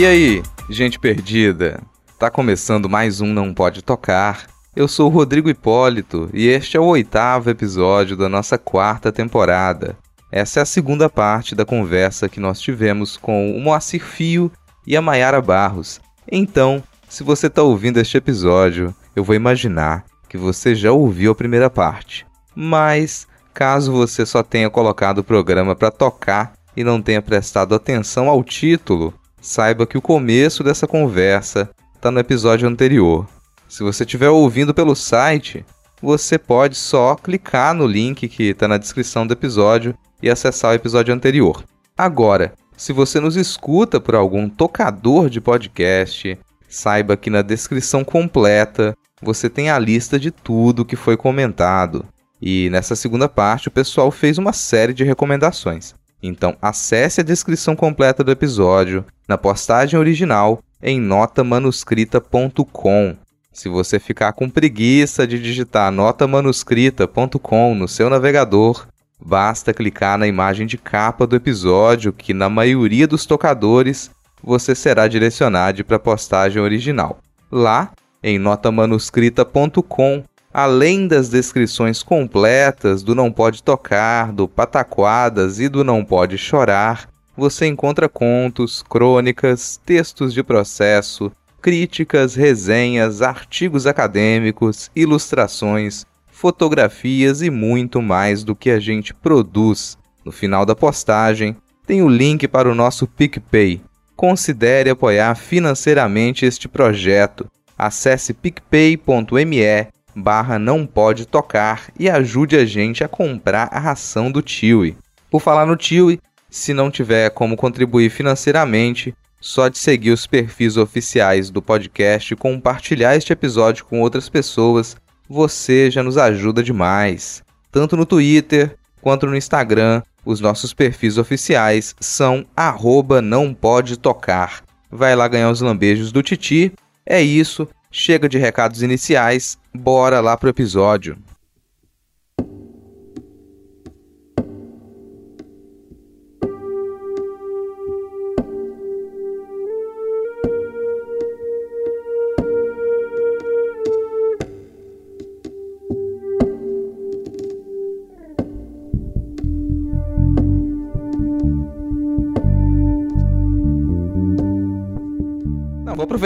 E aí, gente perdida? Tá começando mais um Não Pode Tocar. Eu sou o Rodrigo Hipólito e este é o oitavo episódio da nossa quarta temporada. Essa é a segunda parte da conversa que nós tivemos com o Moacir Fio e a Mayara Barros. Então, se você está ouvindo este episódio, eu vou imaginar que você já ouviu a primeira parte. Mas, caso você só tenha colocado o programa para tocar e não tenha prestado atenção ao título, saiba que o começo dessa conversa está no episódio anterior. Se você estiver ouvindo pelo site, você pode só clicar no link que está na descrição do episódio e acessar o episódio anterior. Agora, se você nos escuta por algum tocador de podcast, saiba que na descrição completa você tem a lista de tudo que foi comentado. E nessa segunda parte o pessoal fez uma série de recomendações. Então acesse a descrição completa do episódio na postagem original em notamanuscrita.com. Se você ficar com preguiça de digitar notamanuscrita.com no seu navegador, basta clicar na imagem de capa do episódio, que na maioria dos tocadores você será direcionado para a postagem original. Lá, em notamanuscrita.com, além das descrições completas do Não Pode Tocar, do Pataquadas e do Não Pode Chorar, você encontra contos, crônicas, textos de processo, críticas, resenhas, artigos acadêmicos, ilustrações, fotografias e muito mais do que a gente produz. No final da postagem, tem o link para o nosso PicPay. Considere apoiar financeiramente este projeto. Acesse picpay.me barra não pode tocar e ajude a gente a comprar a ração do Tiwi. Por falar no Tiwi, se não tiver como contribuir financeiramente, só de seguir os perfis oficiais do podcast e compartilhar este episódio com outras pessoas, você já nos ajuda demais. Tanto no Twitter quanto no Instagram, os nossos perfis oficiais são arroba não pode tocar. Vai lá ganhar os lambejos do Titi. É isso, chega de recados iniciais, bora lá pro episódio.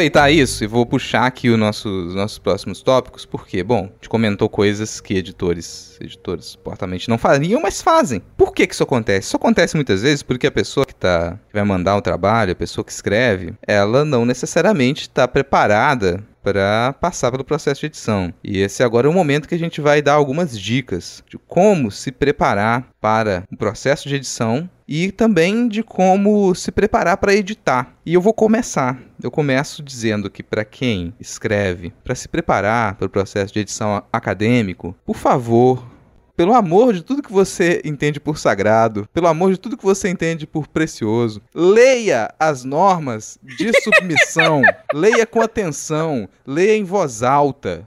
Aproveitar isso e vou puxar aqui os nossos, nossos próximos tópicos, porque, bom, a gente comentou coisas que editores, editores supostamente não fariam, mas fazem. Por que que isso acontece? Isso acontece muitas vezes porque a pessoa que, tá, que vai mandar o trabalho, a pessoa que escreve, ela não necessariamente está preparada para passar pelo processo de edição. E esse agora é o momento que a gente vai dar algumas dicas de como se preparar para o processo de edição e também de como se preparar para editar. E eu vou começar. Eu começo dizendo que para quem escreve, para se preparar para o processo de edição acadêmico, por favor, pelo amor de tudo que você entende por sagrado, pelo amor de tudo que você entende por precioso, leia as normas de submissão, leia com atenção, leia em voz alta.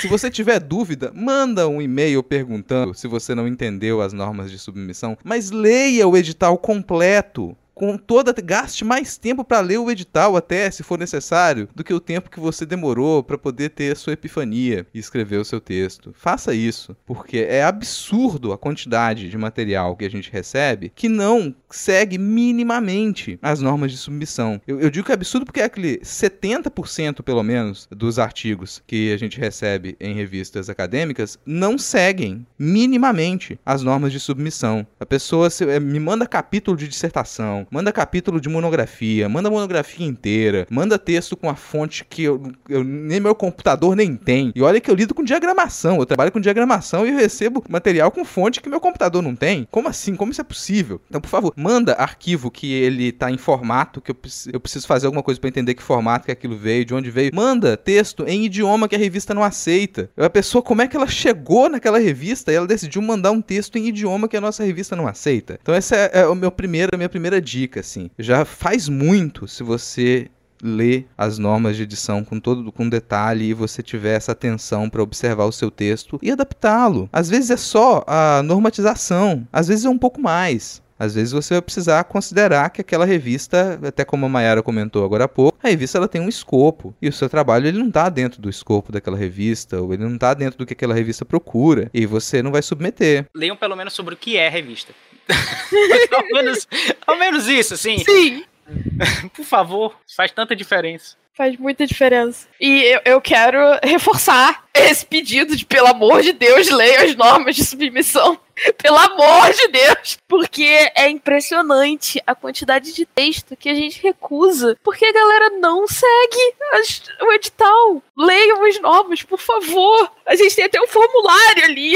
Se você tiver dúvida, manda um e-mail perguntando se você não entendeu as normas de submissão, mas leia o edital completo com toda gaste mais tempo para ler o edital até, se for necessário, do que o tempo que você demorou para poder ter a sua epifania e escrever o seu texto. Faça isso, porque é absurdo a quantidade de material que a gente recebe que não segue minimamente as normas de submissão. Eu, eu digo que é absurdo porque é aquele 70% pelo menos dos artigos que a gente recebe em revistas acadêmicas não seguem minimamente as normas de submissão. A pessoa se, me manda capítulo de dissertação, manda capítulo de monografia, manda monografia inteira, manda texto com a fonte que eu, eu, nem meu computador nem tem. E olha que eu lido com diagramação, eu trabalho com diagramação e recebo material com fonte que meu computador não tem. Como assim? Como isso é possível? Então, por favor, manda arquivo que ele tá em formato, que eu, eu preciso fazer alguma coisa para entender que formato que aquilo veio, de onde veio. Manda texto em idioma que a revista não aceita. A pessoa, como é que ela chegou naquela revista e ela decidiu mandar um texto em idioma que a nossa revista não aceita? Então, essa é, é meu primeiro, a minha primeira dica, assim. Já faz muito se você ler as normas de edição com todo com detalhe e você tiver essa atenção para observar o seu texto e adaptá-lo. Às vezes é só a normatização, às vezes é um pouco mais. Às vezes você vai precisar considerar que aquela revista, até como a Mayara comentou agora há pouco, a revista ela tem um escopo e o seu trabalho ele não está dentro do escopo daquela revista, ou ele não está dentro do que aquela revista procura e você não vai submeter. Leiam pelo menos sobre o que é revista. ao, menos, ao menos isso, assim. Sim. Por favor, faz tanta diferença. Faz muita diferença. E eu, eu, quero reforçar esse pedido de, pelo amor de Deus, leia as normas de submissão. Pelo amor de Deus! Porque é impressionante a quantidade de texto que a gente recusa. Porque a galera não segue as, o edital. Leiam as normas, por favor. A gente tem até um formulário ali.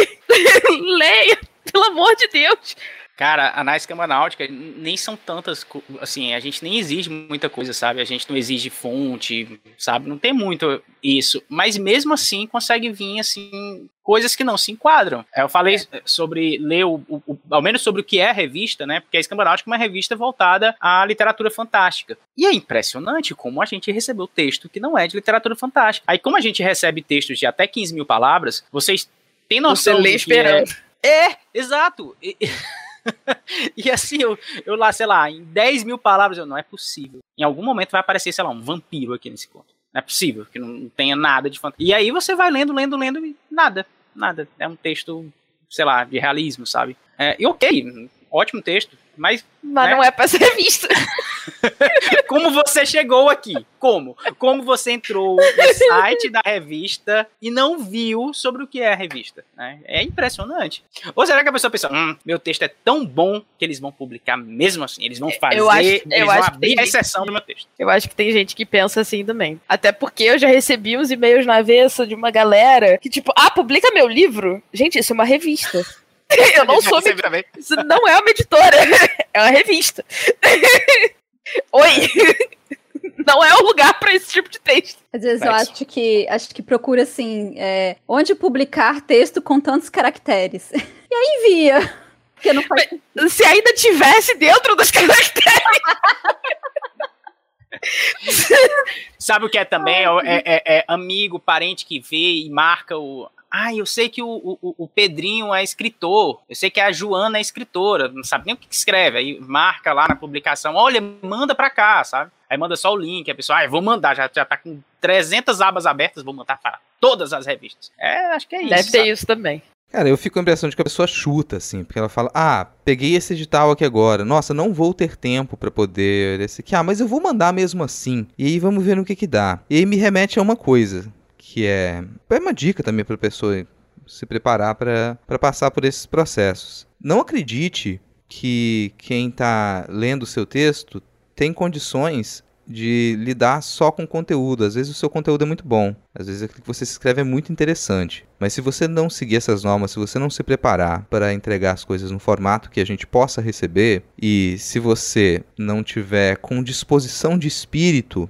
Leia, pelo amor de Deus. Cara, análise náutica nem são tantas, assim, a gente nem exige muita coisa, sabe? A gente não exige fonte, sabe? Não tem muito isso. Mas mesmo assim consegue vir, assim, coisas que não se enquadram. Eu falei é. sobre ler, o, o, o, ao menos sobre o que é a revista, né? Porque a Escamba Náutica é uma revista voltada à literatura fantástica. E é impressionante como a gente recebeu texto que não é de literatura fantástica. Aí, como a gente recebe textos de até 15 mil palavras, vocês têm noção. Você lê esperando. É, é exato. e assim, eu, eu lá, sei lá, em 10 mil palavras, eu, não é possível. Em algum momento vai aparecer, sei lá, um vampiro aqui nesse conto. Não é possível que não tenha nada de fantasia. E aí você vai lendo, lendo, lendo e nada, nada. É um texto, sei lá, de realismo, sabe? É, e ok, ótimo texto, mas. Mas né? não é pra ser visto. Como você chegou aqui? Como? Como você entrou no site da revista e não viu sobre o que é a revista? Né? É impressionante. Ou será que a pessoa pensa, hum, meu texto é tão bom que eles vão publicar mesmo assim? Eles vão fazer, eu acho, eles eu vão acho abrir a exceção do meu texto. Eu acho que tem gente que pensa assim também. Até porque eu já recebi uns e-mails na avessa de uma galera que, tipo, ah, publica meu livro? Gente, isso é uma revista. Eu não sou. Isso não é uma editora, é uma revista. Oi! Não é o lugar para esse tipo de texto. Às vezes Mas... eu acho que acho que procura assim, é, onde publicar texto com tantos caracteres. E aí envia. Porque não faz... Se ainda tivesse dentro dos caracteres. Sabe o que é também? É, é, é, amigo, parente que vê e marca o, ah, eu sei que o, o, o, Pedrinho é escritor, eu sei que a Joana é escritora, não sabe nem o que, escreve, aí marca lá na publicação, olha, manda pra cá, sabe? Aí manda só o link, a pessoa, ah, eu vou mandar, já, já tá com 300 abas abertas, vou mandar para todas as revistas. É, acho que é isso. Deve ter isso também. Cara, eu fico com a impressão de que a pessoa chuta, assim, porque ela fala, ah, peguei esse edital aqui agora, nossa, não vou ter tempo para poder esse aqui, ah, mas eu vou mandar mesmo assim, e aí vamos ver no que que dá. E aí me remete a uma coisa, que é, é uma dica também para a pessoa se preparar para passar por esses processos. Não acredite que quem está lendo o seu texto tem condições de lidar só com conteúdo. Às vezes o seu conteúdo é muito bom, às vezes aquilo que você escreve é muito interessante. Mas se você não seguir essas normas, se você não se preparar para entregar as coisas no formato que a gente possa receber, e se você não tiver com disposição de espírito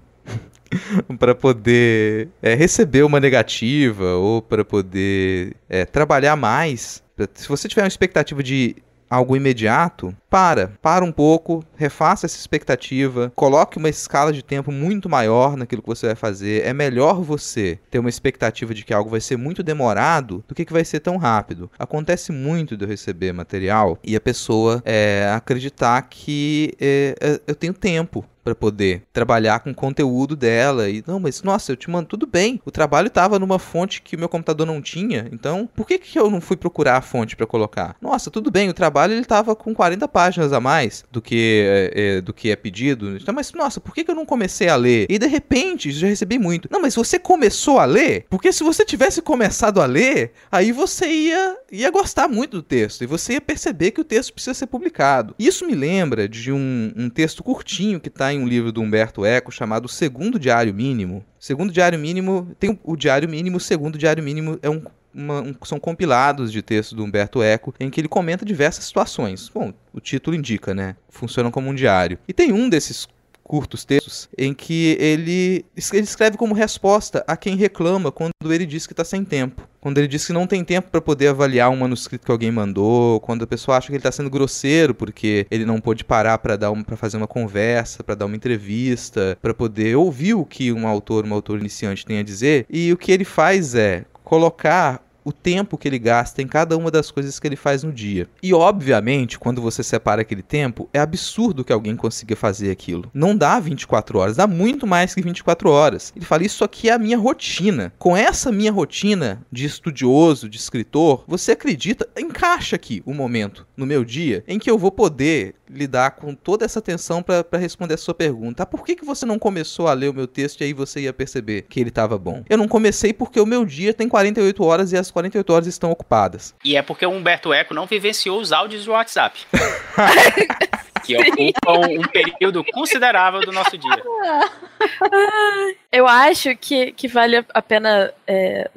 para poder é, receber uma negativa ou para poder é, trabalhar mais. Se você tiver uma expectativa de algo imediato, para, para um pouco, refaça essa expectativa, coloque uma escala de tempo muito maior naquilo que você vai fazer. É melhor você ter uma expectativa de que algo vai ser muito demorado do que que vai ser tão rápido. Acontece muito de eu receber material e a pessoa é, acreditar que é, é eu tenho tempo para poder trabalhar com conteúdo dela. E não, mas nossa, eu te mando tudo bem. O trabalho estava numa fonte que o meu computador não tinha. Então, por que, que eu não fui procurar a fonte para colocar? Nossa, tudo bem, o trabalho ele estava com 40 páginas a mais do que é, é, do que é pedido. Então, mas nossa, por que, que eu não comecei a ler? E de repente, já recebi muito. Não, mas você começou a ler? Porque se você tivesse começado a ler, aí você ia ia gostar muito do texto e você ia perceber que o texto precisa ser publicado. Isso me lembra de um, um texto curtinho que está em um livro do Humberto Eco chamado Segundo Diário Mínimo. Segundo Diário Mínimo, tem o Diário Mínimo, o Segundo Diário Mínimo é um uma, um, são compilados de textos do Humberto Eco em que ele comenta diversas situações. Bom, o título indica, né? Funcionam como um diário. E tem um desses curtos textos em que ele, ele escreve como resposta a quem reclama quando ele diz que está sem tempo. Quando ele diz que não tem tempo para poder avaliar um manuscrito que alguém mandou, quando a pessoa acha que ele está sendo grosseiro porque ele não pôde parar para dar para fazer uma conversa, para dar uma entrevista, para poder ouvir o que um autor, um autor iniciante tem a dizer, e o que ele faz é colocar o tempo que ele gasta em cada uma das coisas que ele faz no dia. E obviamente, quando você separa aquele tempo, é absurdo que alguém consiga fazer aquilo. Não dá 24 horas, dá muito mais que 24 horas. Ele fala: Isso aqui é a minha rotina. Com essa minha rotina de estudioso, de escritor, você acredita, encaixa aqui o um momento no meu dia em que eu vou poder lidar com toda essa atenção para responder a sua pergunta. Ah, por que, que você não começou a ler o meu texto e aí você ia perceber que ele estava bom? Eu não comecei porque o meu dia tem 48 horas e as 48 horas estão ocupadas. E é porque o Humberto Eco não vivenciou os áudios do WhatsApp. que ocupam um período considerável do nosso dia. Eu acho que, que vale a pena é,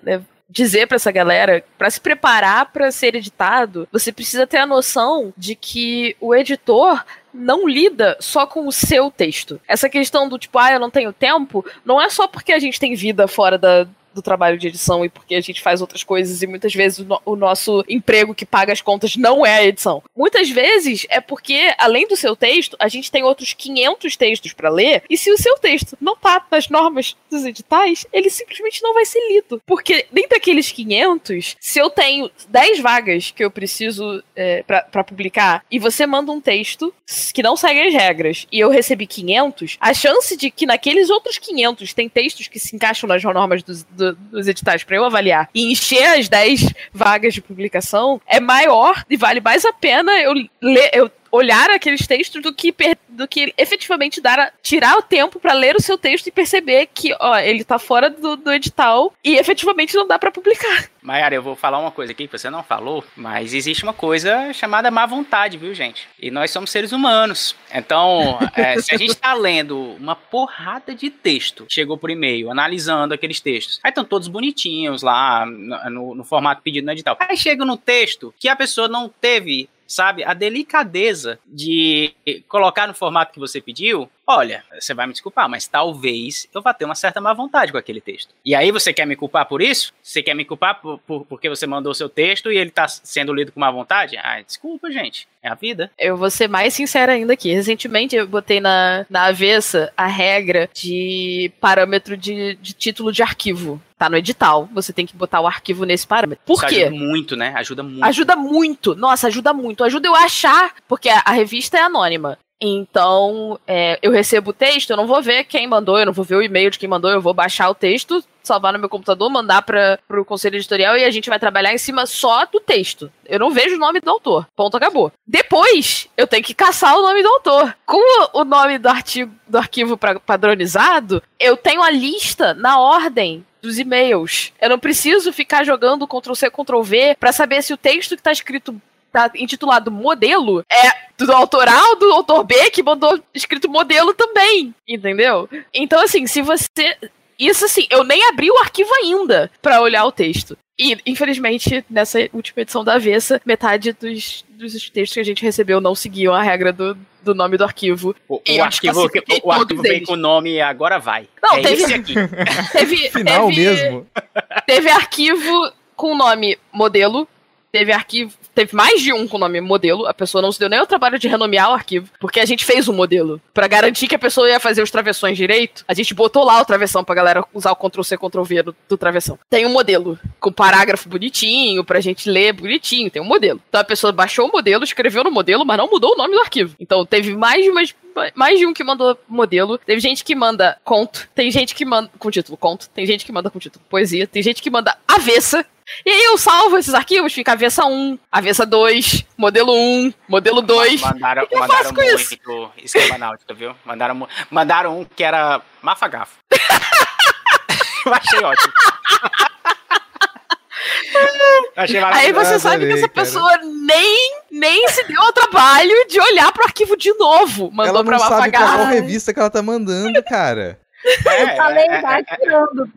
dizer para essa galera, para se preparar para ser editado, você precisa ter a noção de que o editor não lida só com o seu texto. Essa questão do tipo, ah, eu não tenho tempo, não é só porque a gente tem vida fora da, do trabalho de edição e porque a gente faz outras coisas e muitas vezes o, no, o, nosso emprego que paga as contas não é a edição. Muitas vezes é porque, além do seu texto, a gente tem outros 500 textos para ler e se o seu texto não tá nas normas dos editais, ele simplesmente não vai ser lido. Porque dentro daqueles 500, se eu tenho 10 vagas que eu preciso é, para publicar e você manda um texto que não segue as regras e eu recebi 500, a chance de que naqueles outros 500 tem textos que se encaixam nas normas dos, do, dos editais para eu avaliar e encher as 10 vagas de publicação é maior e vale mais a pena eu ler, eu olhar aqueles textos do que, do que efetivamente dar tirar o tempo para ler o seu texto e perceber que, ó, ele tá fora do, do edital e efetivamente não dá para publicar. Maiara, eu vou falar uma coisa aqui que você não falou, mas existe uma coisa chamada má vontade, viu, gente? E nós somos seres humanos. Então, é, se a gente tá lendo uma porrada de texto, chegou por e-mail, analisando aqueles textos, aí estão todos bonitinhos lá no, no formato pedido no edital. Aí chega no texto que a pessoa não teve sabe? A delicadeza de colocar no formato que você pediu. Olha, você vai me desculpar, mas talvez eu vá ter uma certa má vontade com aquele texto. E aí você quer me culpar por isso? Você quer me culpar por, por porque você mandou o seu texto e ele está sendo lido com má vontade? Ah, desculpa, gente. É a vida. Eu vou ser mais sincera ainda aqui. Recentemente eu botei na, na avessa a regra de parâmetro de, de título de arquivo tá no edital, você tem que botar o arquivo nesse parâmetro. Por Isso quê? Ajuda muito, né? Ajuda muito. Ajuda muito. Nossa, ajuda muito. Ajuda eu a achar, porque a, a revista é anônima. Então, é, eu recebo o texto, eu não vou ver quem mandou, eu não vou ver o e-mail de quem mandou, eu vou baixar o texto, salvar no meu computador, mandar para o conselho editorial e a gente vai trabalhar em cima só do texto. Eu não vejo o nome do autor. Ponto, acabou. Depois, eu tenho que caçar o nome do autor. Com o nome do artigo do arquivo padronizado, eu tenho a lista na ordem dos e-mails. Eu não preciso ficar jogando Ctrl C, Ctrl V para saber se o texto que está escrito tá intitulado modelo é do autor A ou do autor B que mandou escrito modelo também, entendeu? Então assim, se você isso assim, eu nem abri o arquivo ainda para olhar o texto. E, infelizmente, nessa última edição da Avessa, metade dos, dos textos que a gente recebeu não seguiam a regra do, do nome do arquivo. O, o arquivo, o, arquivo vem com o nome agora vai. Não, é teve, esse aqui. Teve, Final teve, mesmo. Teve arquivo com o nome modelo, teve arquivo, teve mais de um com o nome modelo, a pessoa não se deu nem o trabalho de renomear o arquivo, porque a gente fez o um modelo. para garantir que a pessoa ia fazer os travessões direito, a gente botou lá o travessão pra galera usar o Ctrl C, Ctrl V do, do travessão. Tem um modelo, com parágrafo bonitinho, pra gente ler bonitinho, tem um modelo. Então a pessoa baixou o modelo, escreveu no modelo, mas não mudou o nome do arquivo. Então teve mais de umas mais de um que mandou modelo. Teve gente que manda conto. Tem gente que manda com título conto. Tem gente que manda com título poesia. Tem gente que manda avessa. E aí eu salvo esses arquivos, fica avessa 1, avessa 2, modelo 1, modelo 2. Mandaram, o que eu mandaram faço com muito isso? esquema náutico, viu? Mandaram, mandaram um que era mafagafo. eu achei ótimo. Aí você sabe que essa cara. pessoa nem, nem se deu ao trabalho de olhar pro arquivo de novo. Mandou ela pra não sabe qual Mafagaf. revista que ela tá mandando, cara. É, Falei, é, vai tirando.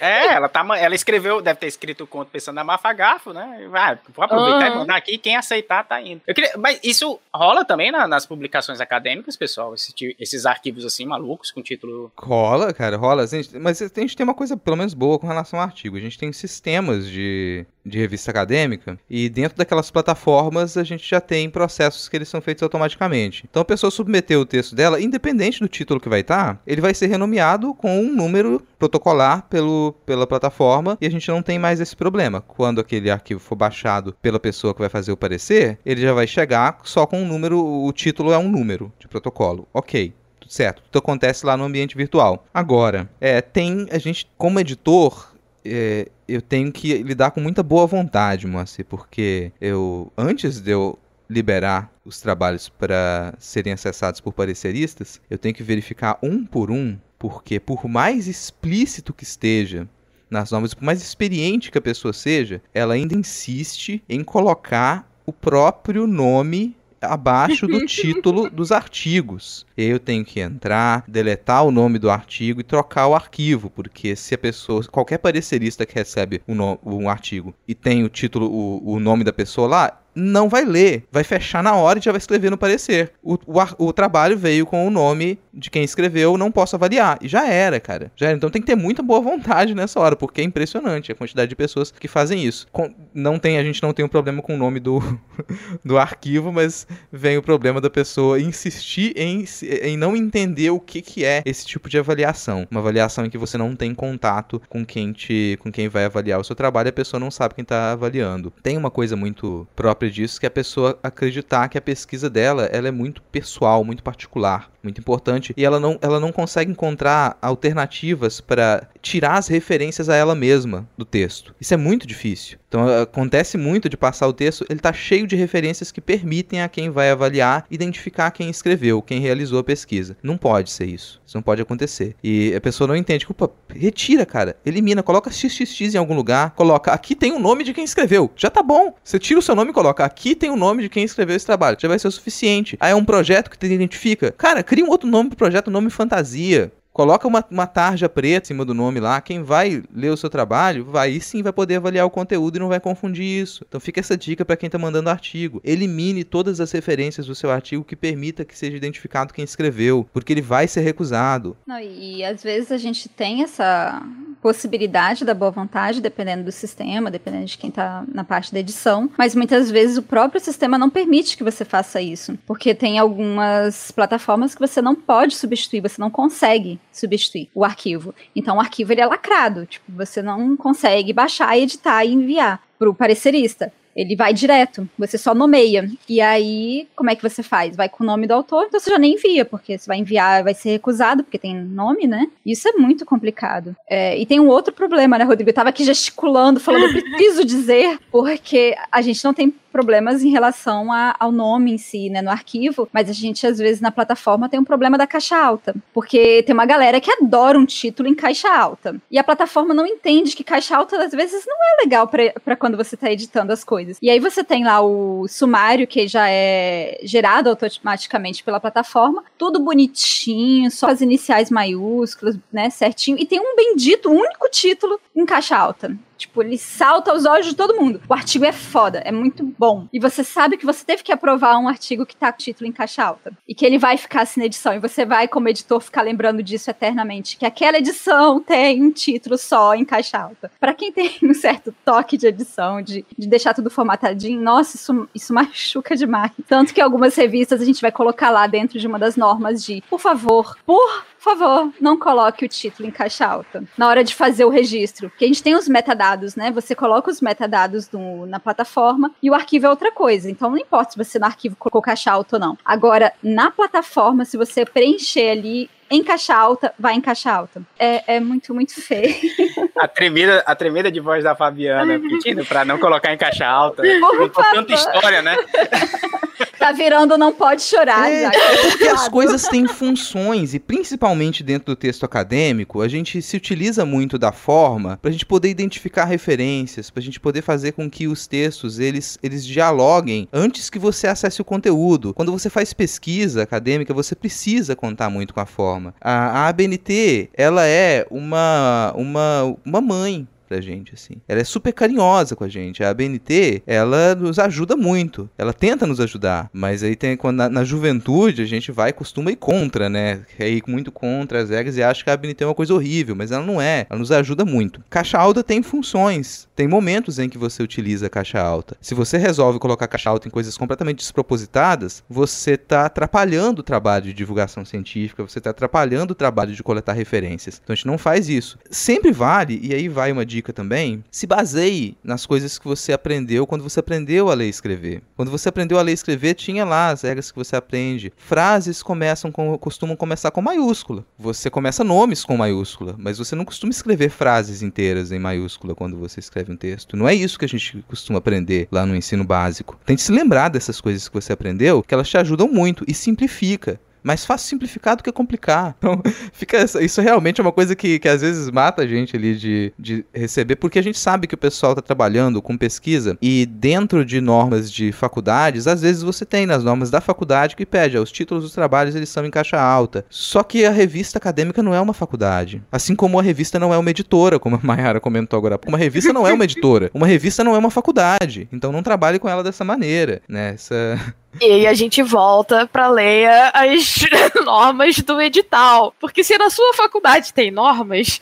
é, ela, tá, ela escreveu, deve ter escrito o conto pensando na Mafagafo, né? Vai, vou aproveitar e Aham. mandar aqui, quem aceitar tá indo. Eu queria- mas isso rola também na- nas publicações acadêmicas, pessoal? Esse esses arquivos assim, malucos, com título... Rola, cara, rola. Gente- mas a gente tem uma coisa, pelo menos, boa com relação ao artigo. A gente tem sistemas de, de revista acadêmica e dentro daquelas plataformas a gente já tem processos que eles são feitos automaticamente. Então a pessoa submeteu o texto dela, independente do título que vai estar, ele vai ser renomeado com um número protocolar pelo, pela plataforma e a gente não tem mais esse problema. Quando aquele arquivo for baixado pela pessoa que vai fazer o parecer, ele já vai chegar só com um número, o título é um número de protocolo. Ok certo. Tudo acontece lá no ambiente virtual. Agora, é, tem a gente como editor, é, eu tenho que lidar com muita boa vontade, Moacir, porque eu antes de eu liberar os trabalhos para serem acessados por pareceristas, eu tenho que verificar um por um, porque por mais explícito que esteja nas normas, por mais experiente que a pessoa seja, ela ainda insiste em colocar o próprio nome abaixo do título dos artigos. Eu tenho que entrar, deletar o nome do artigo e trocar o arquivo, porque se a pessoa, qualquer parecerista que recebe um, no- um artigo e tem o título, o, o nome da pessoa lá, não vai ler, vai fechar na hora e já vai escrever no parecer. O, o, o trabalho veio com o nome de quem escreveu, não posso avaliar. E já era, cara. Já era. Então tem que ter muita boa vontade nessa hora, porque é impressionante a quantidade de pessoas que fazem isso. Com- não tem, a gente não tem um problema com o nome do, do arquivo, mas vem o problema da pessoa insistir em, em não entender o que, que é esse tipo de avaliação. Uma avaliação em que você não tem contato com quem te, com quem vai avaliar o seu trabalho a pessoa não sabe quem está avaliando. Tem uma coisa muito própria disso que a pessoa acreditar que a pesquisa dela ela é muito pessoal, muito particular, muito importante e ela não, ela não consegue encontrar alternativas para tirar as referências a ela mesma do texto. Isso é muito difícil. Então acontece muito de passar o texto, ele tá cheio de referências que permitem a quem vai avaliar identificar quem escreveu, quem realizou a pesquisa. Não pode ser isso. Isso não pode acontecer. E a pessoa não entende. Opa, retira, cara. Elimina, coloca XXX em algum lugar, coloca aqui tem o nome de quem escreveu. Já tá bom. Você tira o seu nome e coloca aqui tem o nome de quem escreveu esse trabalho. Já vai ser o suficiente. Aí é um projeto que te identifica. Cara, cria um outro nome pro projeto, nome fantasia. Coloca uma, uma tarja preta em cima do nome lá. Quem vai ler o seu trabalho, vai sim vai poder avaliar o conteúdo e não vai confundir isso. Então fica essa dica para quem está mandando artigo. Elimine todas as referências do seu artigo que permita que seja identificado quem escreveu, porque ele vai ser recusado. Não, e, e às vezes a gente tem essa possibilidade da boa vontade, dependendo do sistema, dependendo de quem está na parte da edição, mas muitas vezes o próprio sistema não permite que você faça isso, porque tem algumas plataformas que você não pode substituir, você não consegue substituir o arquivo. Então o arquivo ele é lacrado, tipo, você não consegue baixar, editar e enviar para o parecerista. Ele vai direto, você só nomeia. E aí, como é que você faz? Vai com o nome do autor, então você já nem envia, porque você vai enviar, vai ser recusado, porque tem nome, né? Isso é muito complicado. É, e tem um outro problema, né, Rodrigo? Eu tava aqui gesticulando, falando, eu preciso dizer, porque a gente não tem problemas em relação a, ao nome em si, né, no arquivo, mas a gente, às vezes, na plataforma tem um problema da caixa alta, porque tem uma galera que adora um título em caixa alta, e a plataforma não entende que caixa alta, às vezes, não é legal para quando você está editando as coisas. E aí você tem lá o sumário, que já é gerado automaticamente pela plataforma, tudo bonitinho, só as iniciais maiúsculas, né, certinho, e tem um bendito único título em caixa alta. Tipo, ele salta aos olhos de todo mundo. O artigo é foda, é muito bom. E você sabe que você teve que aprovar um artigo que tá com título em caixa alta. E que ele vai ficar assim na edição. E você vai, como editor, ficar lembrando disso eternamente. Que aquela edição tem um título só em caixa alta. Para quem tem um certo toque de edição, de, de deixar tudo formatadinho, nossa, isso, isso machuca demais. Tanto que algumas revistas a gente vai colocar lá dentro de uma das normas de, por favor, por por favor, não coloque o título em caixa alta na hora de fazer o registro. Porque a gente tem os metadados, né? Você coloca os metadados no, na plataforma e o arquivo é outra coisa. Então não importa se você no arquivo colocou caixa alta ou não. Agora, na plataforma, se você preencher ali em caixa alta, vai em caixa alta. É, é muito, muito feio. A tremida, a tremida de voz da Fabiana pedindo pra não colocar em caixa alta. Por Contou tanta favor. história, né? Tá virando não pode chorar É, já. porque as coisas têm funções e principalmente dentro do texto acadêmico, a gente se utiliza muito da forma para a gente poder identificar referências, para a gente poder fazer com que os textos eles, eles dialoguem antes que você acesse o conteúdo. Quando você faz pesquisa acadêmica, você precisa contar muito com a forma. A, a ABNT, ela é uma, uma, uma mãe pra gente, assim. Ela é super carinhosa com a gente. A ABNT, ela nos ajuda muito. Ela tenta nos ajudar. Mas aí tem quando na, na juventude a gente vai costuma ir contra, né? Quer ir muito contra as regras e acha que a ABNT é uma coisa horrível, mas ela não é. Ela nos ajuda muito. Caixa alta tem funções. Tem momentos em que você utiliza a caixa alta. Se você resolve colocar caixa alta em coisas completamente despropositadas, você tá atrapalhando o trabalho de divulgação científica, você tá atrapalhando o trabalho de coletar referências. Então a gente não faz isso. Sempre vale, e aí vai uma dica também, se baseie nas coisas que você aprendeu quando você aprendeu a ler e escrever. Quando você aprendeu a ler e escrever, tinha lá as regras que você aprende. Frases começam com, costumam começar com maiúscula. Você começa nomes com maiúscula, mas você não costuma escrever frases inteiras em maiúscula quando você escreve um texto. Não é isso que a gente costuma aprender lá no ensino básico. Tente se lembrar dessas coisas que você aprendeu, que elas te ajudam muito e simplifica. Mais fácil simplificar do que complicar. Então, fica isso realmente é uma coisa que, que às vezes mata a gente ali de, de receber, porque a gente sabe que o pessoal está trabalhando com pesquisa e dentro de normas de faculdades, às vezes você tem nas normas da faculdade que pede, ó, os títulos dos trabalhos eles são em caixa alta. Só que a revista acadêmica não é uma faculdade. Assim como a revista não é uma editora, como a Mayara comentou agora. Uma revista não é uma editora. Uma revista não é uma faculdade. Então não trabalhe com ela dessa maneira, né? Essa... E aí a gente volta pra ler as normas do edital. Porque se na sua faculdade tem normas,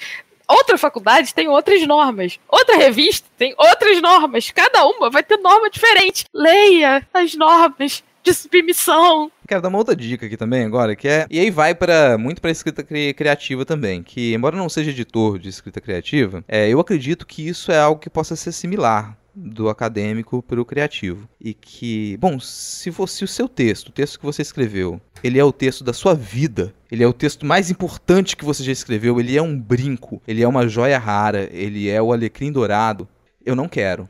outra faculdade tem outras normas. Outra revista tem outras normas. Cada uma vai ter norma diferente. Leia as normas de submissão. Quero dar uma outra dica aqui também agora, que é. E aí vai para muito para escrita cri- criativa também. Que, embora eu não seja editor de escrita criativa, é, eu acredito que isso é algo que possa ser similar do acadêmico para o criativo. E que, bom, se fosse o seu texto, o texto que você escreveu, ele é o texto da sua vida, ele é o texto mais importante que você já escreveu, ele é um brinco, ele é uma joia rara, ele é o alecrim dourado. Eu não quero.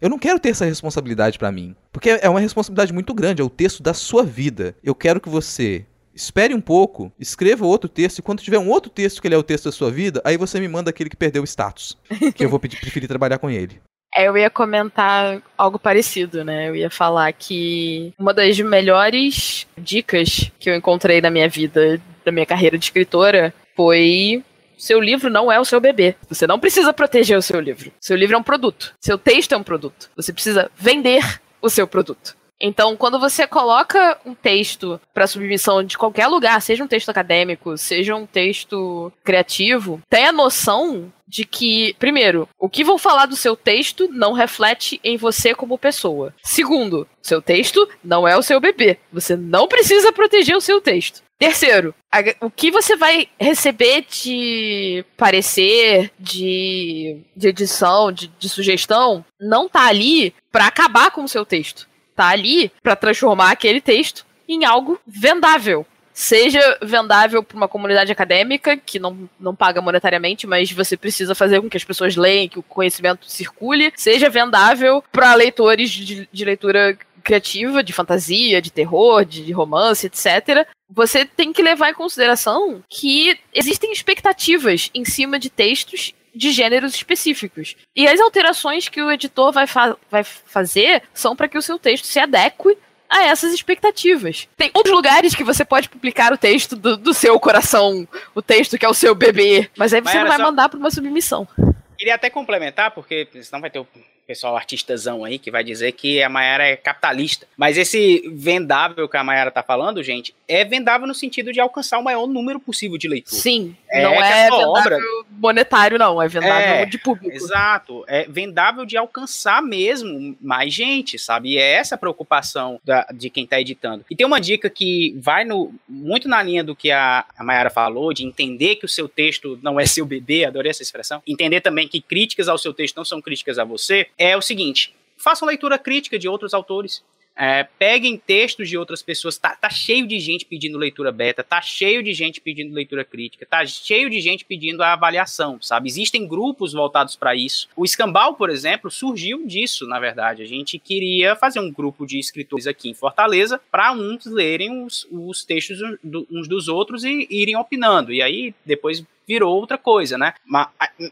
Eu não quero ter essa responsabilidade pra mim. Porque é uma responsabilidade muito grande, é o texto da sua vida. Eu quero que você espere um pouco, escreva outro texto, e quando tiver um outro texto que ele é o texto da sua vida, aí você me manda aquele que perdeu o status. que eu vou pedir, preferir trabalhar com ele. É, Eu ia comentar algo parecido, né? Eu ia falar que uma das melhores dicas que eu encontrei na minha vida, da minha carreira de escritora, foi seu livro não é o seu bebê. Você não precisa proteger o seu livro. Seu livro é um produto. Seu texto é um produto. Você precisa vender o seu produto. Então, quando você coloca um texto para submissão de qualquer lugar, seja um texto acadêmico, seja um texto criativo, tenha noção de que, primeiro, o que vão falar do seu texto não reflete em você como pessoa. Segundo, seu texto não é o seu bebê. Você não precisa proteger o seu texto. Terceiro, a- o que você vai receber de parecer, de, de edição, de, de sugestão, não tá ali para acabar com o seu texto. Tá ali para transformar aquele texto em algo vendável. Seja vendável para uma comunidade acadêmica, que não, não paga monetariamente, mas você precisa fazer com que as pessoas leiam, que o conhecimento circule. Seja vendável para leitores de, de leitura criativa, de fantasia, de terror, de, de romance, etc. Você tem que levar em consideração que existem expectativas em cima de textos de gêneros específicos. E as alterações que o editor vai, fa- vai fazer são para que o seu texto se adeque a essas expectativas. Tem outros lugares que você pode publicar o texto do, do seu coração, o texto que é o seu bebê, mas aí você não vai só- mandar para uma submissão. Queria até complementar, porque senão vai ter o pessoal artistazão aí que vai dizer que a Mayara é capitalista. Mas esse vendável que a Mayara tá falando, gente, é vendável no sentido de alcançar o maior número possível de leitores. Sim, É não é vendável obra- monetário, não, é vendável É, de público. Exato. É vendável de alcançar mesmo mais gente, sabe? E é essa a preocupação da- de quem tá editando. E tem uma dica que vai no, muito na linha do que a, a Mayara falou, de entender que o seu texto não é seu bebê, adorei essa expressão. Entender também que críticas ao seu texto não são críticas a você. É o seguinte: faça uma leitura crítica de outros autores. é, peguem textos de outras pessoas. Tá, tá, cheio de gente pedindo leitura beta, tá cheio de gente pedindo leitura crítica, tá cheio de gente pedindo a avaliação, sabe? Existem grupos voltados para isso. O Escambau, por exemplo, surgiu disso, na verdade. A gente queria fazer um grupo de escritores aqui em Fortaleza para uns lerem os, os textos uns dos outros e irem opinando. E aí depois virou outra coisa, né?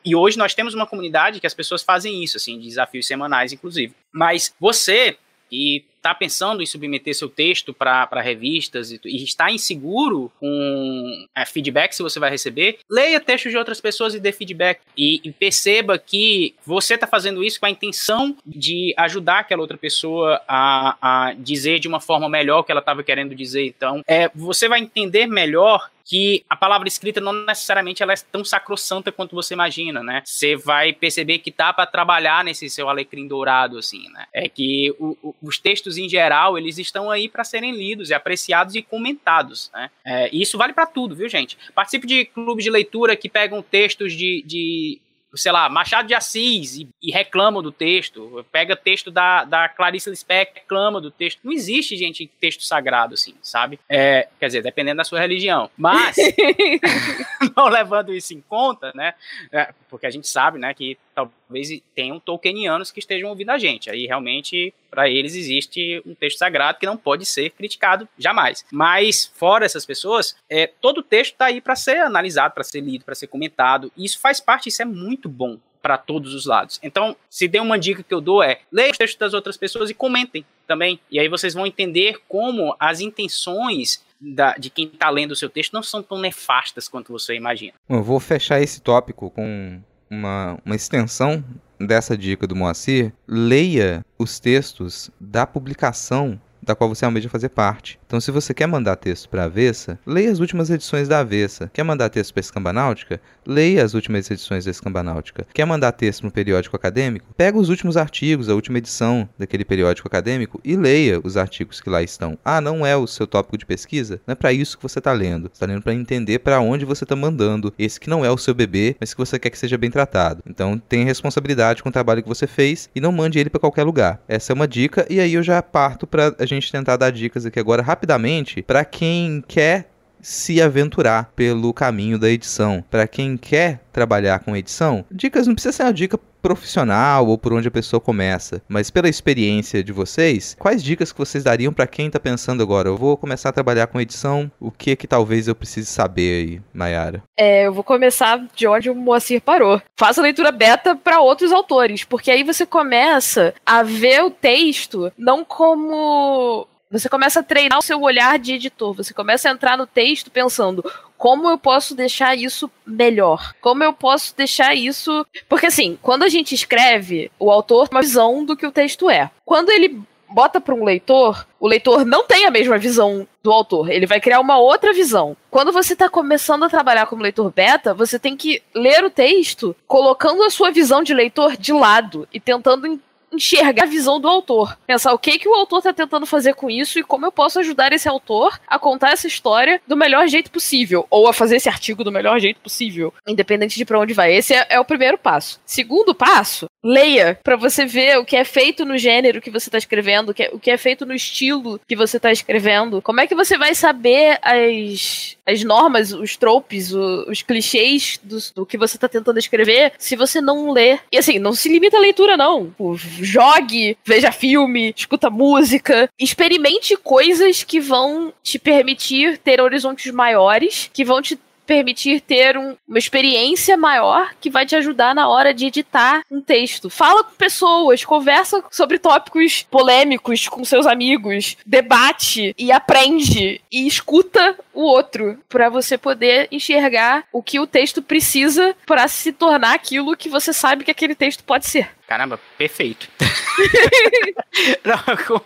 E hoje nós temos uma comunidade que as pessoas fazem isso, assim, desafios semanais, inclusive. Mas você e está pensando em submeter seu texto para revistas e, e, está inseguro com é, feedback se você vai receber, leia textos de outras pessoas e dê feedback. E, e perceba que você está fazendo isso com a intenção de ajudar aquela outra pessoa a, a dizer de uma forma melhor o que ela estava querendo dizer. Então, é, você vai entender melhor que a palavra escrita não necessariamente ela é tão sacrossanta quanto você imagina, né? Você vai perceber que tá para trabalhar nesse seu alecrim dourado, assim, né? É que o, o, os textos em geral eles estão aí para serem lidos e apreciados e comentados, né? É, e isso vale para tudo, viu, gente? Participe de clubes de leitura que pegam textos de, de sei lá, Machado de Assis e, e reclama do texto, pega texto da, da Clarice Lispector, reclama do texto. Não existe, gente, texto sagrado, assim, sabe? É, quer dizer, dependendo da sua religião. Mas, não levando isso em conta, né? É, porque a gente sabe, né, que talvez tenham tolkienianos que estejam ouvindo a gente. Aí, realmente, para eles existe um texto sagrado que não pode ser criticado jamais. Mas, fora essas pessoas, é, todo texto está aí para ser analisado, para ser lido, para ser comentado. E isso faz parte, isso é muito bom para todos os lados. Então, se tem uma dica que eu dou é, leia os textos das outras pessoas e comentem também. E aí vocês vão entender como as intenções da, de quem está lendo o seu texto não são tão nefastas quanto você imagina. Eu vou fechar esse tópico com uma, uma extensão dessa dica do Moacir. Leia os textos da publicação da qual você almeja fazer parte. Então, se você quer mandar texto para a Avessa, leia as últimas edições da Avessa. Quer mandar texto para a Escambanáutica? Leia as últimas edições da Escambanáutica. Quer mandar texto no periódico acadêmico? Pega os últimos artigos, a última edição daquele periódico acadêmico e leia os artigos que lá estão. Ah, não é o seu tópico de pesquisa? Não é para isso que você está lendo. Você está lendo para entender para onde você está mandando esse que não é o seu bebê, mas que você quer que seja bem tratado. Então, tenha responsabilidade com o trabalho que você fez e não mande ele para qualquer lugar. Essa é uma dica e aí eu já parto para gente tentar dar dicas aqui agora rapidamente para quem quer se aventurar pelo caminho da edição. Para quem quer trabalhar com edição, dicas não precisa ser uma dica profissional ou por onde a pessoa começa, mas pela experiência de vocês, quais dicas que vocês dariam para quem está pensando agora? Eu vou começar a trabalhar com edição, o que que talvez eu precise saber aí, Mayara? É, eu vou começar de onde o Moacir parou. Faça leitura beta para outros autores, porque aí você começa a ver o texto não como você começa a treinar o seu olhar de editor. Você começa a entrar no texto pensando como eu posso deixar isso melhor? Como eu posso deixar isso. Porque, assim, quando a gente escreve, o autor tem uma visão do que o texto é. Quando ele bota para um leitor, o leitor não tem a mesma visão do autor. Ele vai criar uma outra visão. Quando você está começando a trabalhar como leitor beta, você tem que ler o texto colocando a sua visão de leitor de lado e tentando enxergar a visão do autor. Pensar o que, que o autor está tentando fazer com isso e como eu posso ajudar esse autor a contar essa história do melhor jeito possível. Ou a fazer esse artigo do melhor jeito possível. Independente de para onde vai. Esse é, é o primeiro passo. Segundo passo, leia para você ver o que é feito no gênero que você está escrevendo, o que, é, o que é feito no estilo que você está escrevendo. Como é que você vai saber as, as normas, os tropes, o, os clichês do, do, que você está tentando escrever se você não lê? E assim, não se limita à leitura, não. jogue, veja filme, escuta música, experimente coisas que vão te permitir ter horizontes maiores, que vão te permitir ter um, uma experiência maior que vai te ajudar na hora de editar um texto. Fala com pessoas, conversa sobre tópicos polêmicos com seus amigos, debate e aprende e escuta o outro para você poder enxergar o que o texto precisa para se tornar aquilo que você sabe que aquele texto pode ser. Caramba, perfeito. Não, com,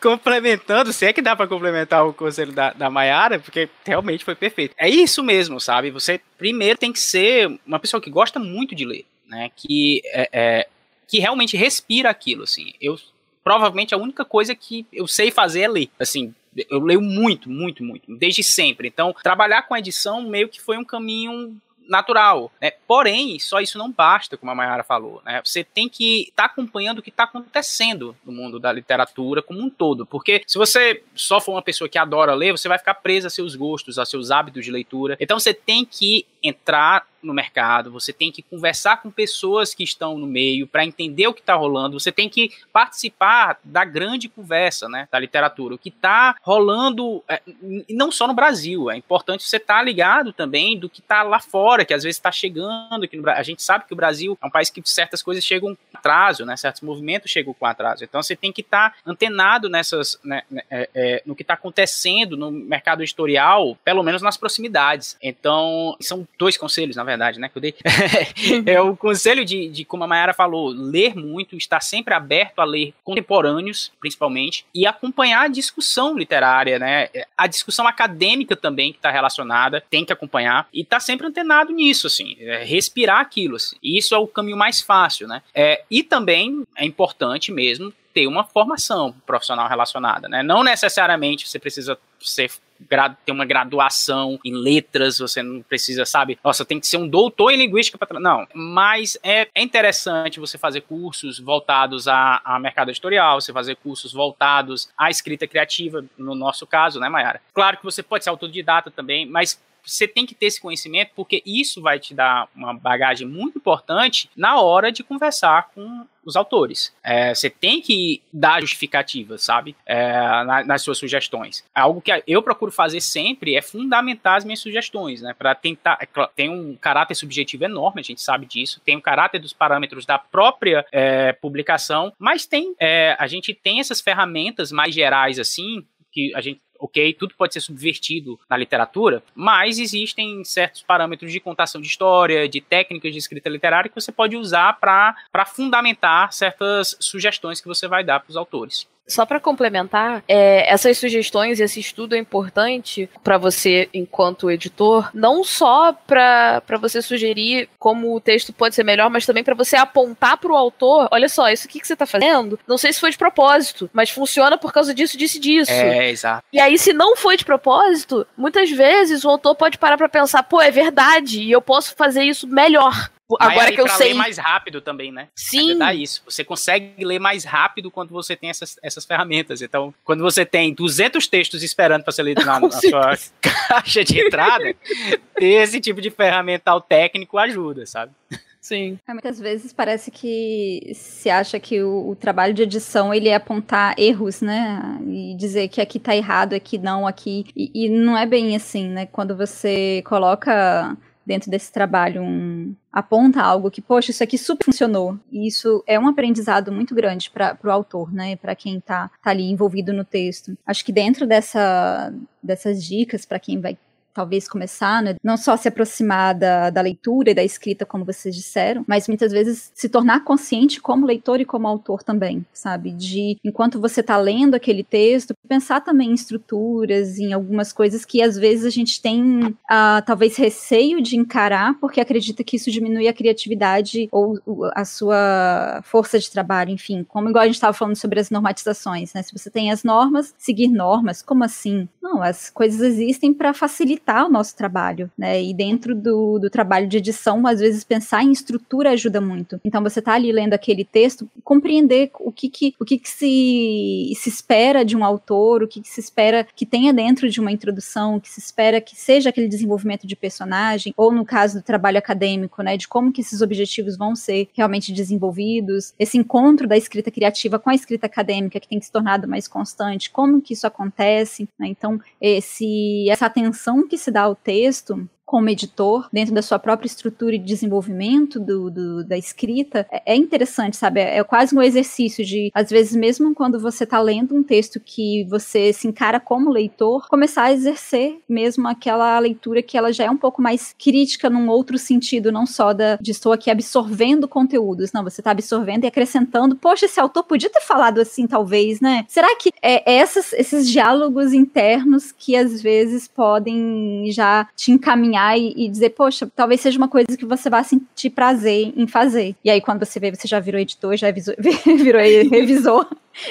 complementando, se é que dá para complementar o conselho da, da Mayara, porque realmente foi perfeito. É isso mesmo, sabe? Você primeiro tem que ser uma pessoa que gosta muito de ler, né? Que, é, é, que realmente respira aquilo, assim. Eu, provavelmente a única coisa que eu sei fazer é ler. Assim, eu leio muito, muito, muito, desde sempre. Então, trabalhar com edição meio que foi um caminho natural. Né? Porém, só isso não basta, como a Mayara falou. Né? Você tem que estar tá acompanhando o que está acontecendo no mundo da literatura como um todo. Porque se você só for uma pessoa que adora ler, você vai ficar presa a seus gostos, a seus hábitos de leitura. Então você tem que entrar no mercado, você tem que conversar com pessoas que estão no meio para entender o que está rolando, você tem que participar da grande conversa né, da literatura, o que está rolando, é, não só no Brasil, é importante você estar tá ligado também do que está lá fora, que às vezes está chegando aqui no A gente sabe que o Brasil é um país que certas coisas chegam atraso, né, certos movimentos chegam com atraso, então você tem que estar tá antenado nessas, né, né, é, é, no que está acontecendo no mercado editorial, pelo menos nas proximidades. Então, são dois conselhos, na verdade, né, que eu dei. é o conselho de, de, como a Mayara falou, ler muito, estar sempre aberto a ler contemporâneos, principalmente, e acompanhar a discussão literária, né, a discussão acadêmica também que está relacionada, tem que acompanhar, e estar tá sempre antenado nisso, assim, é, respirar aquilo, assim. E isso é o caminho mais fácil, né. É, e também é importante mesmo ter uma formação profissional relacionada, né? Não necessariamente você precisa ser ter uma graduação em letras, você não precisa, sabe? Nossa, tem que ser um doutor em linguística para. Não, mas é, é interessante você fazer cursos voltados a, a mercado editorial, você fazer cursos voltados à escrita criativa, no nosso caso, né, Mayara? Claro que você pode ser autodidata também, mas você tem que ter esse conhecimento porque isso vai te dar uma bagagem muito importante na hora de conversar com os autores. É, você tem que dar justificativa, sabe? É, na, nas suas sugestões. Algo que eu procuro fazer sempre é fundamentar as minhas sugestões, né? Para tentar. É, tem um caráter subjetivo enorme, a gente sabe disso. Tem o um caráter dos parâmetros da própria é, publicação, mas tem. É, a gente tem essas ferramentas mais gerais assim que a gente ok? Tudo pode ser subvertido na literatura, mas existem certos parâmetros de contação de história, de técnicas de escrita literária que você pode usar para fundamentar certas sugestões que você vai dar para os autores. Só para complementar, é, essas sugestões, esse estudo é importante para você, enquanto editor, não só para você sugerir como o texto pode ser melhor, mas também para você apontar para o autor: olha só, isso aqui que você está fazendo, não sei se foi de propósito, mas funciona por causa disso, disso e disso. É, exato. E aí, se não foi de propósito, muitas vezes o autor pode parar para pensar: pô, é verdade, e eu posso fazer isso melhor. Agora que eu sei. ler mais rápido também, né? Sim. Dá isso. Você consegue ler mais rápido quando você tem essas, essas ferramentas. Então, quando você tem 200 textos esperando para ser lido na, na sua caixa de entrada, ter esse tipo de ferramental técnico ajuda, sabe? Sim. É, muitas vezes parece que se acha que o, o, trabalho de edição ele é apontar erros, né? E dizer que aqui tá errado, aqui não, aqui. E, e não é bem assim, né? Quando você coloca dentro desse trabalho um, aponta algo que, poxa, isso aqui super funcionou. E isso é um aprendizado muito grande para o autor, né? Para quem está tá ali envolvido no texto. Acho que dentro dessa, dessas dicas, para quem vai talvez começar, né? não só se aproximar da, da leitura e da escrita, como vocês disseram, mas muitas vezes se tornar consciente como leitor e como autor também, sabe? De, enquanto você está lendo aquele texto, pensar também em estruturas, em algumas coisas que às vezes a gente tem, uh, talvez, receio de encarar, porque acredita que isso diminui a criatividade ou a sua força de trabalho, enfim. Como igual a gente estava falando sobre as normatizações, né? Se você tem as normas, seguir normas, como assim? Não, as coisas existem para facilitar facilitar o nosso trabalho, né? E dentro do, do trabalho de edição, às vezes pensar em estrutura ajuda muito. Então você tá ali lendo aquele texto, compreender o que que, o que, que se, se espera de um autor, o que, que se espera que tenha dentro de uma introdução, o que se espera que seja aquele desenvolvimento de personagem, ou no caso do trabalho acadêmico, né? De como que esses objetivos vão ser realmente desenvolvidos, esse encontro da escrita criativa com a escrita acadêmica que tem que se tornar mais constante, como que isso acontece, né? Então, esse, essa atenção que se dá ao texto como editor, dentro da sua própria estrutura e desenvolvimento do, do da escrita, é, é, interessante, sabe? É, é, quase um exercício de, às vezes, mesmo quando você está lendo um texto que você se encara como leitor, começar a exercer mesmo aquela leitura que ela já é um pouco mais crítica num outro sentido, não só da, de estou aqui absorvendo conteúdos, não, você está absorvendo e acrescentando, poxa, esse autor podia ter falado assim, talvez, né? Será que é essas, esses diálogos internos que às vezes podem já te encaminhar e, e, dizer, poxa, talvez seja uma coisa que você vá sentir prazer em fazer. E aí, quando você vê, você já virou editor, já virou revisor.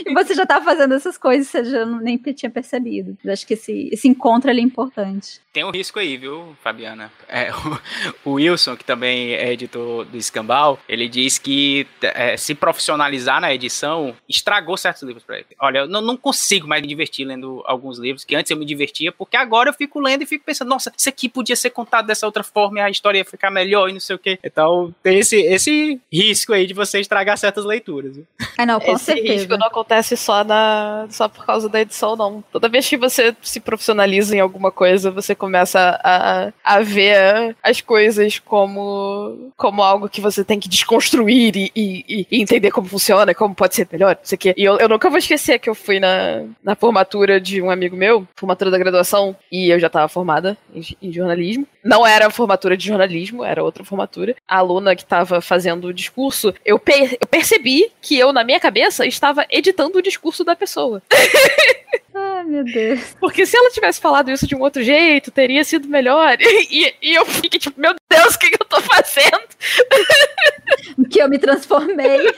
E você já estava fazendo essas coisas, você já nem tinha percebido. Eu acho que esse, esse encontro ali é importante. Tem um risco aí, viu, Fabiana? É, o, o, Wilson, que também é editor do Escambau, ele diz que é, se profissionalizar na edição estragou certos livros para ele. Olha, eu não, não, consigo mais me divertir lendo alguns livros, que antes eu me divertia, porque agora eu fico lendo e fico pensando, nossa, isso aqui podia ser contado dessa outra forma e a história ia ficar melhor e não sei o quê. Então tem esse, esse risco aí de você estragar certas leituras. Viu? Ah, não, com esse certeza. risco não acontece só, na, só por causa da edição, não. Toda vez que você se profissionaliza em alguma coisa, você começa a, a ver as coisas como, como algo que você tem que desconstruir e, e, e entender como funciona, como pode ser melhor, não sei o quê. E eu, eu nunca vou esquecer que eu fui na, na formatura de um amigo meu, formatura da graduação, e eu já estava formada em, em, jornalismo. Não era formatura de jornalismo, era outra formatura. A aluna que estava fazendo o discurso, eu, per, eu percebi que eu, na minha cabeça, estava editando o discurso da pessoa. Ai, meu Deus. Porque se ela tivesse falado isso de um outro jeito, teria sido melhor. E, e eu fiquei tipo, meu Deus, o que, que eu tô fazendo? que eu me transformei.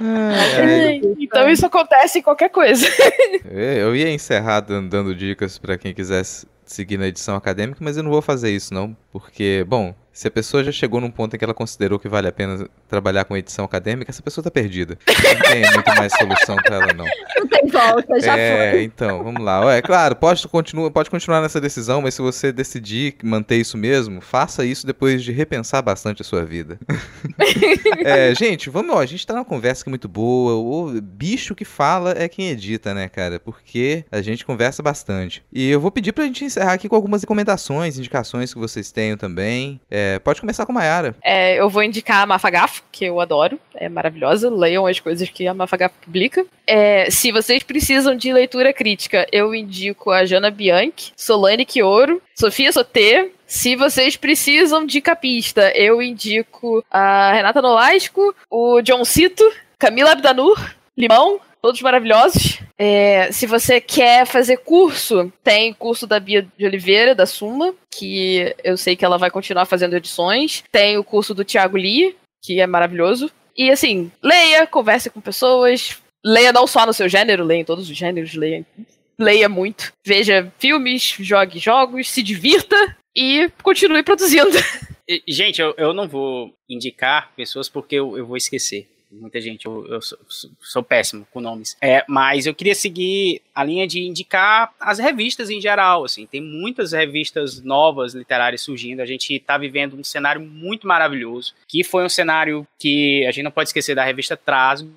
Ai, então isso acontece em qualquer coisa. Eu ia encerrar dando dicas para quem quisesse seguir na edição acadêmica, mas eu não vou fazer isso não, porque, bom, se a pessoa já chegou num ponto em que ela considerou que vale a pena trabalhar com edição acadêmica, essa pessoa tá perdida. Não tem muito mais solução pra ela, não. Não tem volta, já é, foi. então, vamos lá. É claro, pode, continua, pode continuar nessa decisão, mas se você decidir manter isso mesmo, faça isso depois de repensar bastante a sua vida. é, gente, vamos, ó, a gente tá numa conversa que é muito boa. O bicho que fala é quem edita, né, cara? Porque a gente conversa bastante. E eu vou pedir pra gente encerrar aqui com algumas recomendações, indicações que vocês tenham também. É, é, pode começar com a Mayara. É, eu vou indicar a Mafagafo, que eu adoro, é maravilhosa. Leiam as coisas que a Mafagafo publica. É, se vocês precisam de leitura crítica, eu indico a Jana Bianchi, Solane Quioro, Sofia Sotê. Se vocês precisam de capista, eu indico a Renata Nolasco, o John Cito, Camila Abdanur, Limão, todos maravilhosos. É, se você quer fazer curso, tem curso da Bia de Oliveira, da Suma, que eu sei que ela vai continuar fazendo edições. Tem o curso do Thiago Lee, que é maravilhoso. E assim, leia, converse com pessoas. Leia não só no seu gênero, leia em todos os gêneros, leia, leia muito. Veja filmes, jogue jogos, se divirta e continue produzindo. Gente, eu, eu não vou indicar pessoas porque eu, eu vou esquecer muita gente, eu, eu sou, sou, péssimo com nomes. É, mas eu queria seguir a linha de indicar as revistas em geral, assim, tem muitas revistas novas literárias surgindo, a gente está vivendo um cenário muito maravilhoso, que foi um cenário que a gente não pode esquecer da revista Trasgo,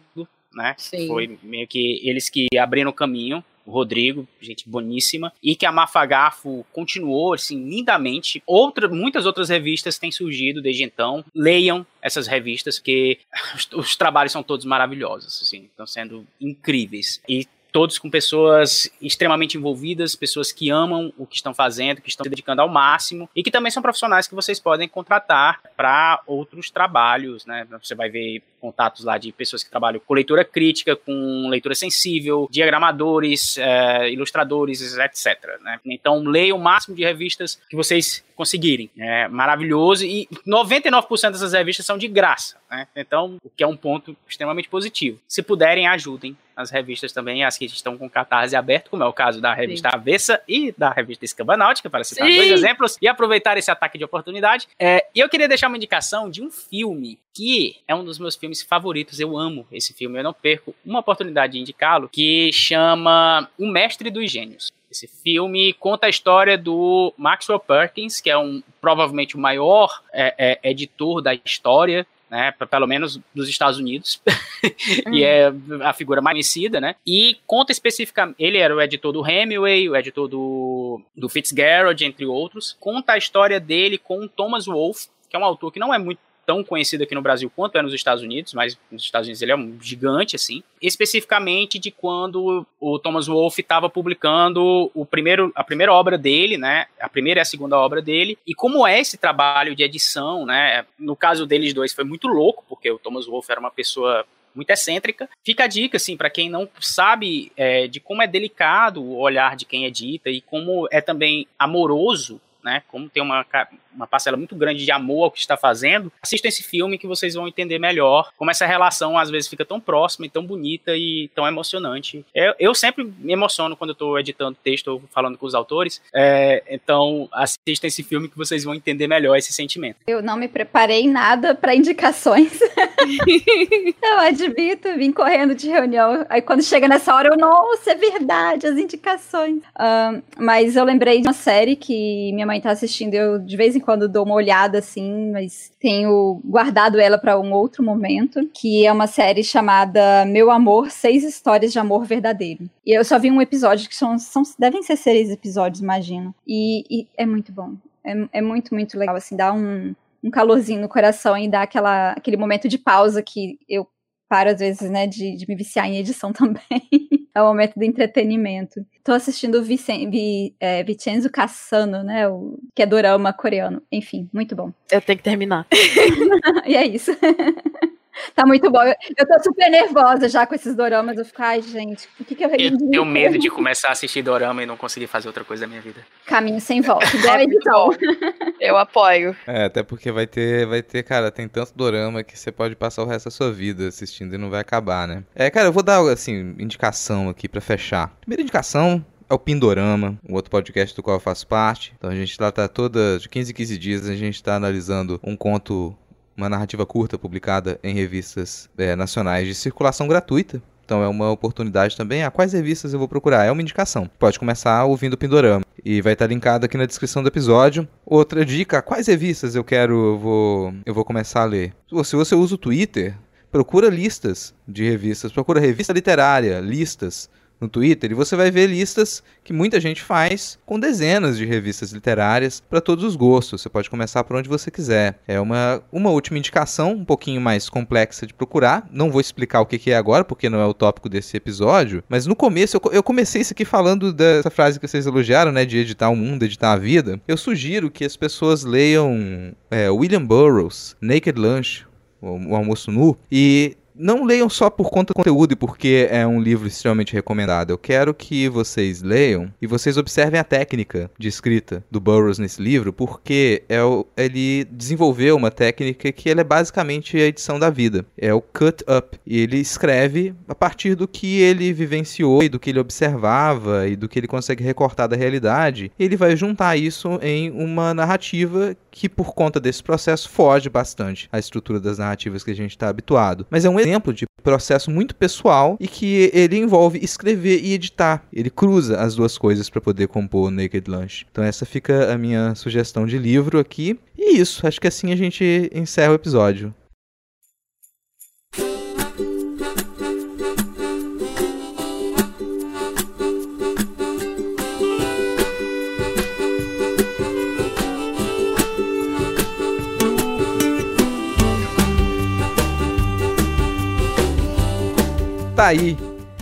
né? Sim. Foi meio que eles que abriram o caminho o Rodrigo, gente boníssima, e que a Mafagafo continuou assim lindamente. Outra, muitas outras revistas têm surgido desde então. Leiam essas revistas, porque os, os trabalhos são todos maravilhosos, assim, estão sendo incríveis. E todos com pessoas extremamente envolvidas, pessoas que amam o que estão fazendo, que estão se dedicando ao máximo e que também são profissionais que vocês podem contratar para outros trabalhos, né? Você vai ver contatos lá de pessoas que trabalham com leitura crítica, com leitura sensível, diagramadores, é, ilustradores, etc. Né? Então, leia o máximo de revistas que vocês conseguirem. É maravilhoso e 99% dessas revistas são de graça. Né? Então, o que é um ponto extremamente positivo. Se puderem, ajudem as revistas também, as que estão com catarse aberto, como é o caso da revista Sim. Avessa e da revista Escambanáutica, para citar Sim. dois exemplos, e aproveitar esse ataque de oportunidade. É, e eu queria deixar uma indicação de um filme que é um dos meus filmes favoritos. Eu amo esse filme, eu não perco uma oportunidade de indicá-lo, que chama O Mestre dos Gênios. Esse filme conta a história do Maxwell Perkins, que é um provavelmente o maior é, é, editor da história né, pelo menos dos Estados Unidos, e é a figura mais conhecida, né, e conta especificamente, ele era o editor do Hemingway, o editor do, do Fitzgerald, entre outros, conta a história dele com o Thomas Wolfe, que é um autor que não é muito tão conhecido aqui no Brasil quanto é nos Estados Unidos, mas nos Estados Unidos ele é um gigante, assim. Especificamente de quando o Thomas Wolfe estava publicando o primeiro, a primeira obra dele, né? A primeira e a segunda obra dele. E como é esse trabalho de edição, né? No caso deles dois foi muito louco, porque o Thomas Wolfe era uma pessoa muito excêntrica. Fica a dica, assim, para quem não sabe é, de como é delicado o olhar de quem edita e como é também amoroso né? Como tem uma, uma parcela muito grande de amor ao que está fazendo, assistam esse filme que vocês vão entender melhor como essa relação às vezes fica tão próxima e tão bonita e tão emocionante. Eu, eu sempre me emociono quando eu estou editando texto ou falando com os autores, é, então assistam esse filme que vocês vão entender melhor esse sentimento. Eu não me preparei nada para indicações. eu admito, vim correndo de reunião. Aí quando chega nessa hora, eu, nossa, é verdade, as indicações. Um, mas eu lembrei de uma série que minha mãe tá assistindo, eu de vez em quando dou uma olhada assim, mas tenho guardado ela para um outro momento, que é uma série chamada Meu Amor, Seis Histórias de Amor Verdadeiro. E eu só vi um episódio, que são, são devem ser seis episódios, imagino. E, e é muito bom. É, é muito, muito legal, assim, dá um, um calorzinho no coração e dá aquela, aquele momento de pausa que eu paro às vezes, né, de, de me viciar em edição também. é o momento do entretenimento. Tô assistindo o Vicen, Vi, é, Vincenzo Cassano, né, o, que é dorama coreano. Enfim, muito bom. Eu tenho que terminar. e é isso. Tá muito bom. Eu, tô super nervosa já com esses doramas. Eu fico, ai, gente, o que, que eu Eu tenho medo de começar a assistir dorama e não conseguir fazer outra coisa da minha vida. Caminho sem volta, igual edição. eu apoio. É, até porque vai ter, vai ter, cara, tem tanto dorama que você pode passar o resto da sua vida assistindo e não vai acabar, né? É, cara, eu vou dar, assim, indicação aqui para fechar. Primeira indicação, é o Pindorama, um outro podcast do qual eu faço parte. Então a gente lá tá toda de 15 em 15 dias, a gente tá analisando um conto uma narrativa curta publicada em revistas é, nacionais de circulação gratuita. Então é uma oportunidade também. Ah, quais revistas eu vou procurar? É uma indicação. Pode começar ouvindo o Pindorama. E vai estar linkado aqui na descrição do episódio. Outra dica, quais revistas eu quero, eu vou, eu vou começar a ler. Se você usa o Twitter, procura listas de revistas. Procura revista literária, listas no Twitter e você vai ver listas que muita gente faz com dezenas de revistas literárias para todos os gostos. Você pode começar por onde você quiser. É uma, uma última indicação, um pouquinho mais complexa de procurar. Não vou explicar o que, que é agora, porque não é o tópico desse episódio. Mas no começo, eu, eu comecei isso aqui falando dessa frase que vocês elogiaram, né? De editar o mundo, editar a vida. Eu sugiro que as pessoas leiam é, William Burroughs, Naked Lunch, o almoço nu, e não leiam só por conta do conteúdo e porque é um livro extremamente recomendado. Eu quero que vocês leiam e vocês observem a técnica de escrita do Burroughs nesse livro, porque é o, ele desenvolveu uma técnica que é basicamente a edição da vida. É o cut up. E ele escreve a partir do que ele vivenciou e do que ele observava e do que ele consegue recortar da realidade. Ele vai juntar isso em uma narrativa que, por conta desse processo, foge bastante à estrutura das narrativas que a gente está habituado. Mas é um exemplo de processo muito pessoal e que ele envolve escrever e editar. Ele cruza as duas coisas para poder compor Naked Lunch. Então essa fica a minha sugestão de livro aqui. E isso, acho que assim a gente encerra o episódio. Tá aí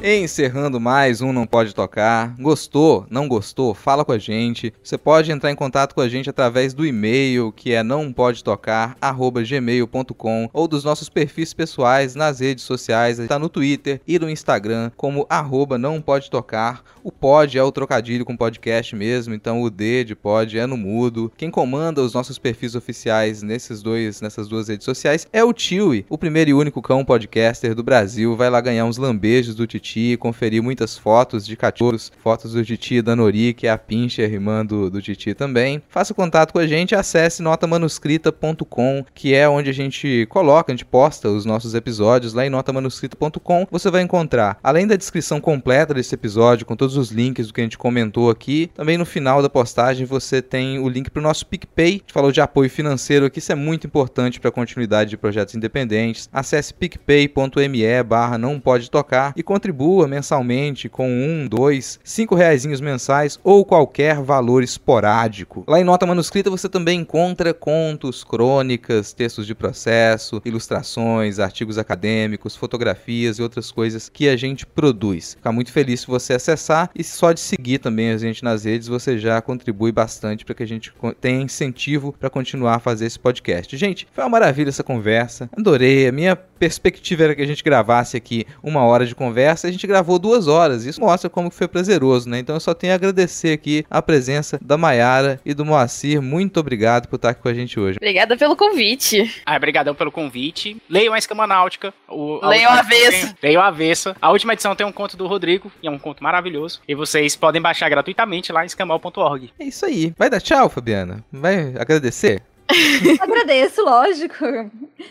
Encerrando mais um Não Pode Tocar. Gostou? Não gostou? Fala com a gente. Você pode entrar em contato com a gente através do e-mail que é nãopodetocar@gmail.com ou dos nossos perfis pessoais nas redes sociais, está no Twitter e no Instagram como arroba não pode tocar. O pod é o trocadilho com podcast mesmo, então o D de pod é no mudo. Quem comanda os nossos perfis oficiais nesses dois, nessas duas redes sociais é o Tiwi, o primeiro e único cão podcaster do Brasil. Vai lá ganhar uns lambejos do Titi Titi, conferir muitas fotos de cachorros, fotos do Titi da Nori, que é a pincha irmã do, do Titi também. Faça contato com a gente, acesse notamanuscrita.com, que é onde a gente coloca, a gente posta os nossos episódios lá em notamanuscrita.com. Você vai encontrar, além da descrição completa desse episódio, com todos os links do que a gente comentou aqui, também no final da postagem você tem o link para o nosso PicPay. A gente falou de apoio financeiro aqui, isso é muito importante para a continuidade de projetos independentes. Acesse picpay.me barra não pode tocar e contribua contribua mensalmente com um, dois, cinco reais mensais ou qualquer valor esporádico. Lá em Nota Manuscrita você também encontra contos, crônicas, textos de processo, ilustrações, artigos acadêmicos, fotografias e outras coisas que a gente produz. Ficar muito feliz se você acessar e só de seguir também a gente nas redes você já contribui bastante para que a gente tenha incentivo para continuar a fazer esse podcast. Gente, foi uma maravilha essa conversa. Adorei. A minha perspectiva era que a gente gravasse aqui uma hora de conversa, a gente gravou duas horas. Isso mostra como foi prazeroso, né? Então eu só tenho a agradecer aqui a presença da Maiara e do Moacir. Muito obrigado por estar aqui com a gente hoje. Obrigada pelo convite. Ah, obrigadão pelo convite. Leiam a Escama Náutica. O, a Leiam a tem- Leiam a avesso. A última edição tem um conto do Rodrigo, e é um conto maravilhoso. E vocês podem baixar gratuitamente lá em escamal.org. É isso aí. Vai dar tchau, Fabiana? Vai agradecer? Agradeço, lógico.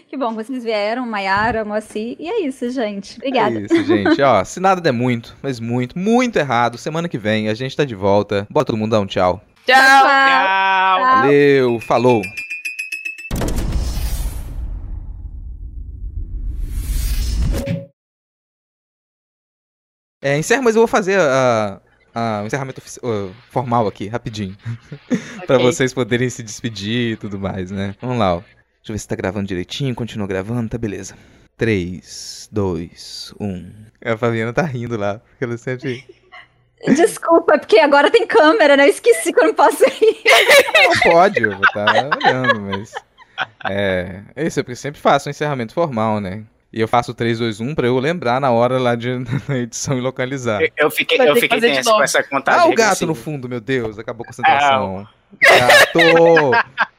Que bom, vocês vieram, Maiara, Moacir. E é isso, gente. Obrigada. É isso, gente. Ó, se nada der muito, mas muito, muito errado, semana que vem a gente tá de volta. Bora todo mundo dar um tchau. Tchau. Tchau! Valeu, falou. É, encerra, mas eu vou fazer a, a- o encerramento uh, formal aqui, rapidinho. pra Ok. vocês poderem se despedir e tudo mais, né? Vamos lá, ó. Deixa eu ver se tá gravando direitinho, continua gravando, tá beleza. 3, 2, 1. A Fabiana tá rindo lá, porque ela sempre. Desculpa, porque agora tem câmera, né? Eu esqueci que eu não posso rir. Não pode, eu vou estar olhando, mas. É. Isso é porque sempre faço um encerramento formal, né? E eu faço 3, 2, 1 pra eu lembrar na hora lá de, na edição e localizar. Eu, eu fiquei, Vai eu fiquei tenso com essa contagem. Ah, o gato regressiva. no fundo, meu Deus, acabou a concentração. Gato!